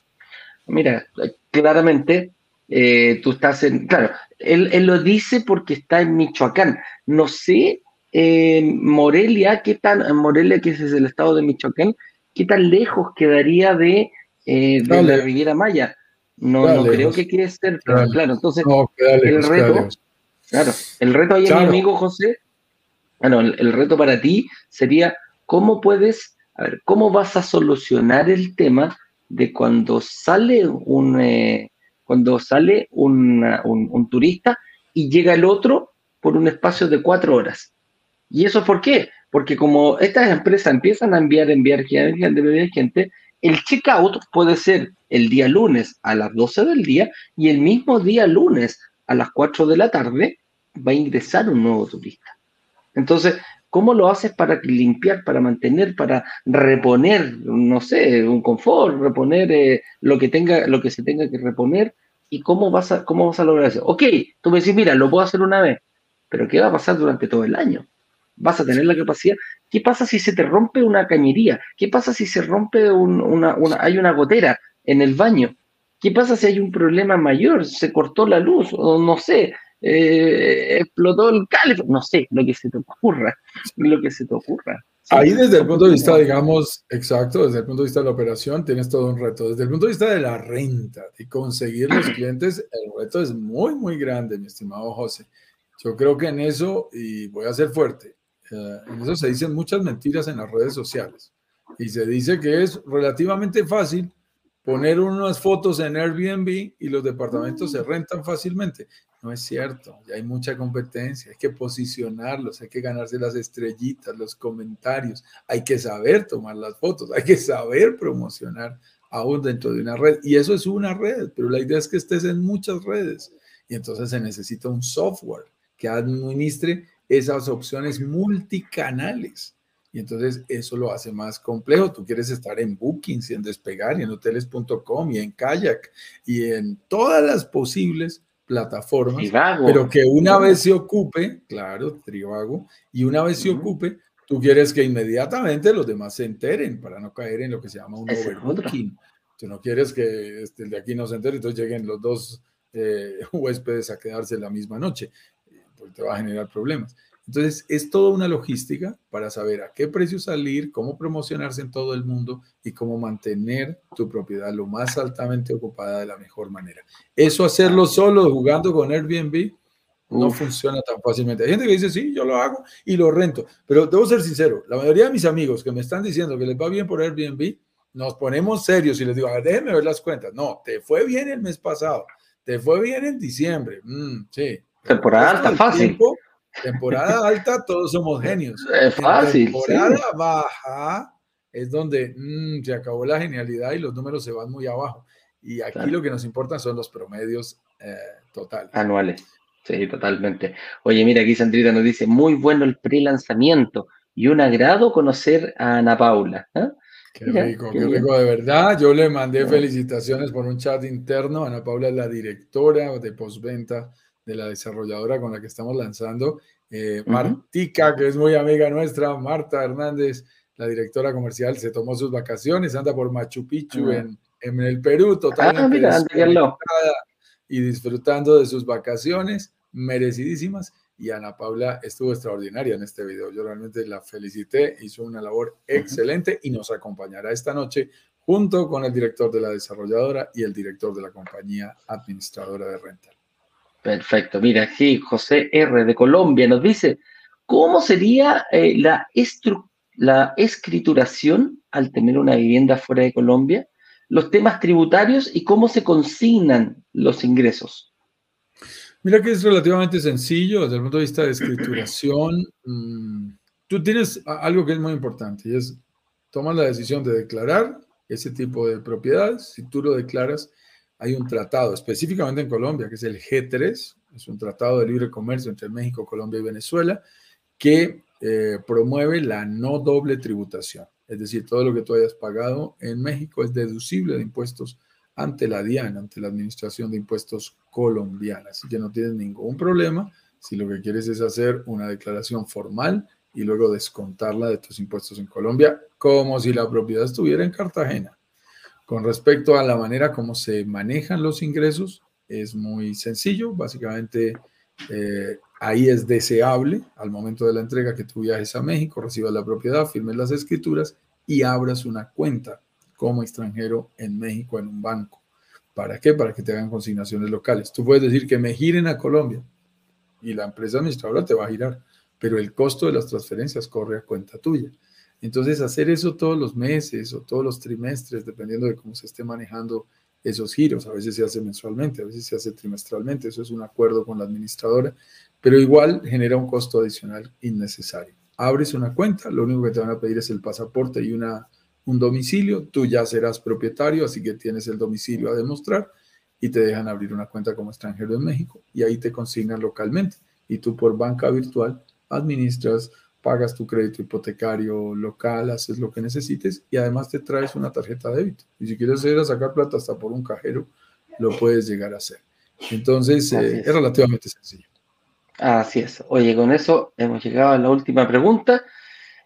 Mira, claramente eh, tú estás en, claro, él, lo dice porque está en Michoacán. No sé, eh, Morelia, ¿qué tan, Morelia, que es el estado de Michoacán, qué tan lejos quedaría de, eh, de la Riviera Maya? No, no creo que quiere ser, claro, claro entonces el reto, claro, el reto ahí, mi amigo José, bueno, el, reto para ti sería cómo puedes, a ver, cómo vas a solucionar el tema de cuando sale un, eh, cuando sale un, un, turista y llega el otro por un espacio de cuatro horas. ¿Y eso por qué? Porque como estas empresas empiezan a enviar, enviar gente, enviar gente, el checkout puede ser el día lunes a las 12 del día y el mismo día lunes a las 4 de la tarde va a ingresar un nuevo turista. Entonces, ¿cómo lo haces para limpiar, para mantener, para reponer, no sé, un confort, reponer eh, lo que tenga, lo que se tenga que reponer? ¿Y cómo vas a, cómo vas a lograr eso? Ok, tú me dices, mira, lo puedo hacer una vez, pero ¿qué va a pasar durante todo el año? vas a tener la capacidad. ¿Qué pasa si se te rompe una cañería? ¿Qué pasa si se rompe una, hay una gotera en el baño? ¿Qué pasa si hay un problema mayor? Se cortó la luz o no sé, eh, explotó el calefón, no sé, lo que se te ocurra, lo que se te ocurra.
Ahí desde el punto de vista, digamos, exacto, desde el punto de vista de la operación tienes todo un reto. Desde el punto de vista de la renta y conseguir los [clears throat] clientes, el reto es muy, muy grande, mi estimado José. Yo creo que en eso, y voy a ser fuerte, eh, en eso se dicen muchas mentiras en las redes sociales. Y se dice que es relativamente fácil poner unas fotos en Airbnb y los departamentos se rentan fácilmente. No es cierto, ya hay mucha competencia, hay que posicionarlos, hay que ganarse las estrellitas, los comentarios, hay que saber tomar las fotos, hay que saber promocionar aún dentro de una red. Y eso es una red, pero la idea es que estés en muchas redes. Y entonces se necesita un software que administre esas opciones multicanales. Y entonces eso lo hace más complejo. Tú quieres estar en Bookings y en Despegar y en hoteles.com y en Kayak y en todas las posibles plataformas, pero que una vez se ocupe, claro, Trivago, y una vez se ocupe, tú quieres que inmediatamente los demás se enteren para no caer en lo que se llama un overbooking. Tú no quieres que este, el de aquí no se entere, entonces lleguen los dos eh, [laughs] huéspedes a quedarse la misma noche te va a generar problemas. Entonces, es toda una logística para saber a qué precio salir, cómo promocionarse en todo el mundo y cómo mantener tu propiedad lo más altamente ocupada de la mejor manera. Eso hacerlo solo jugando con Airbnb no funciona tan fácilmente. Hay gente que dice, sí, yo lo hago y lo rento, pero debo ser sincero, la mayoría de mis amigos que me están diciendo que les va bien por Airbnb, nos ponemos serios y les digo, a ver, déjenme ver las cuentas. No, te fue bien el mes pasado, te fue bien en diciembre, mm, sí.
Temporada alta, fácil.
Temporada alta, todos somos genios. [laughs]
Es fácil.
temporada baja es donde mm, se acabó la genialidad y los números se van muy abajo. Y aquí lo que nos importa son los promedios eh, totales.
Anuales. Sí, totalmente. Oye, mira, aquí Sandrita nos dice, muy bueno el pre-lanzamiento y un agrado conocer a Ana Paula. ¿eh?
Qué rico, qué, rico, de verdad. Yo le mandé felicitaciones por un chat interno. Ana Paula es la directora de postventa de la desarrolladora con la que estamos lanzando. Eh, Martica, que es muy amiga nuestra, Marta Hernández, la directora comercial, se tomó sus vacaciones, anda por Machu Picchu en, en, el Perú, totalmente
ah,
y disfrutando de sus vacaciones merecidísimas y Ana Paula estuvo extraordinaria en este video. Yo realmente la felicité, hizo una labor excelente y nos acompañará esta noche junto con el director de la desarrolladora y el director de la compañía administradora de rental.
Perfecto. Mira, aquí José R. de Colombia nos dice, ¿cómo sería eh, la, la escrituración al tener una vivienda fuera de Colombia? Los temas tributarios y cómo se consignan los ingresos.
Mira que es relativamente sencillo desde el punto de vista de escrituración. [clears throat] Mm, tú tienes algo que es muy importante y es tomar la decisión de declarar ese tipo de propiedades. Si tú lo declaras, hay un tratado específicamente en Colombia, que es el G3, es un tratado de libre comercio entre México, Colombia y Venezuela, que eh, promueve la no doble tributación. Es decir, todo lo que tú hayas pagado en México es deducible de impuestos ante la DIAN, ante la Administración de Impuestos Colombiana. Así que no tienes ningún problema si lo que quieres es hacer una declaración formal y luego descontarla de tus impuestos en Colombia, como si la propiedad estuviera en Cartagena. Con respecto a la manera como se manejan los ingresos, es muy sencillo. Básicamente, eh, ahí es deseable al momento de la entrega que tú viajes a México, recibas la propiedad, firmes las escrituras y abras una cuenta como extranjero en México en un banco. ¿Para qué? Para que te hagan consignaciones locales. Tú puedes decir que me giren a Colombia y la empresa administradora te va a girar, pero el costo de las transferencias corre a cuenta tuya. Entonces, hacer eso todos los meses o todos los trimestres, dependiendo de cómo se esté manejando esos giros, a veces se hace mensualmente, a veces se hace trimestralmente, eso es un acuerdo con la administradora, pero igual genera un costo adicional innecesario. Abres una cuenta, lo único que te van a pedir es el pasaporte y una un domicilio, tú ya serás propietario, así que tienes el domicilio a demostrar y te dejan abrir una cuenta como extranjero en México y ahí te consignan localmente y tú por banca virtual administras, pagas tu crédito hipotecario local, haces lo que necesites y además te traes una tarjeta de débito. Y si quieres ir a sacar plata hasta por un cajero, lo puedes llegar a hacer. Entonces, eh, es relativamente sencillo.
Así es. Oye, con eso hemos llegado a la última pregunta.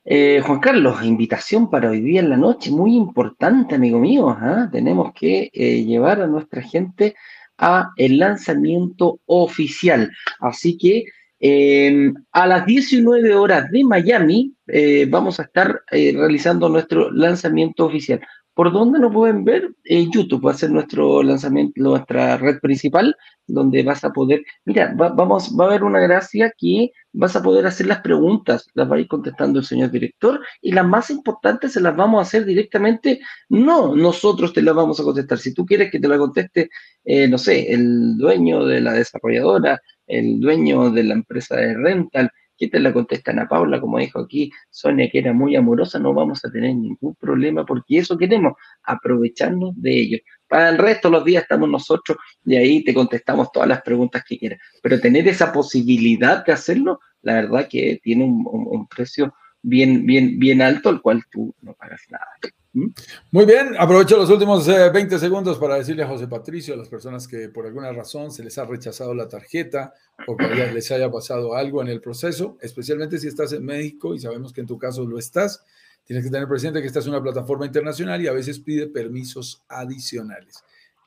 Eh, Juan Carlos, invitación para hoy día en la noche, muy importante, amigo mío. ¿ah? Tenemos que eh, llevar a nuestra gente a el lanzamiento oficial. Así que em, a las 19 horas de Miami eh, vamos a estar realizando nuestro lanzamiento oficial. ¿Por dónde nos pueden ver? YouTube va a ser nuestro lanzamiento, nuestra red principal, donde vas a poder, mira, vamos, va a haber una gracia que vas a poder hacer las preguntas, las va a ir contestando el señor director y las más importantes se las vamos a hacer directamente, no nosotros te las vamos a contestar. Si tú quieres que te la conteste, eh, no sé, el dueño de la desarrolladora, el dueño de la empresa de rental, que te la contesta Ana Paula, como dijo aquí Sonia, que era muy amorosa, no vamos a tener ningún problema porque eso queremos, aprovecharnos de ello. Para el resto de los días estamos nosotros y ahí te contestamos todas las preguntas que quieras. Pero tener esa posibilidad de hacerlo, la verdad que tiene un, precio bien, bien, bien alto, al cual tú no pagas nada.
¿Mm? Muy bien, aprovecho los últimos 20 eh, segundos para decirle a José Patricio, a las personas que por alguna razón se les ha rechazado la tarjeta o que les haya pasado algo en el proceso, especialmente si estás en México y sabemos que en tu caso lo estás, tienes que tener presente que esta es una plataforma internacional y a veces pide permisos adicionales.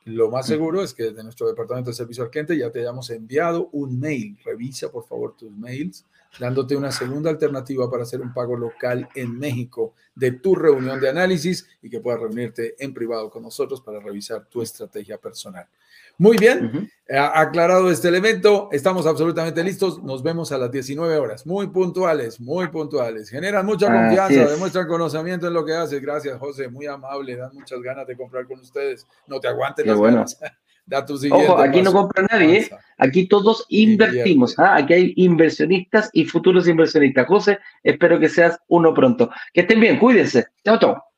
Lo más seguro es que desde nuestro departamento de servicio al cliente ya te hayamos enviado un mail. Revisa por favor tus mails dándote una segunda alternativa para hacer un pago local en México de tu reunión de análisis y que puedas reunirte en privado con nosotros para revisar tu estrategia personal. Muy bien, aclarado este elemento, estamos absolutamente listos. Nos vemos a las 19 horas. Muy puntuales, muy puntuales. Generan mucha confianza, demuestran conocimiento en lo que haces. Gracias, José, muy amable. Dan muchas ganas de comprar con ustedes. No te aguanten las bueno.
Da tu Ojo, aquí no compra nadie, ¿eh? aquí todos invertimos. ¿ah? Aquí hay inversionistas y futuros inversionistas. José, espero que seas uno pronto. Que estén bien, cuídense. Chao, chao.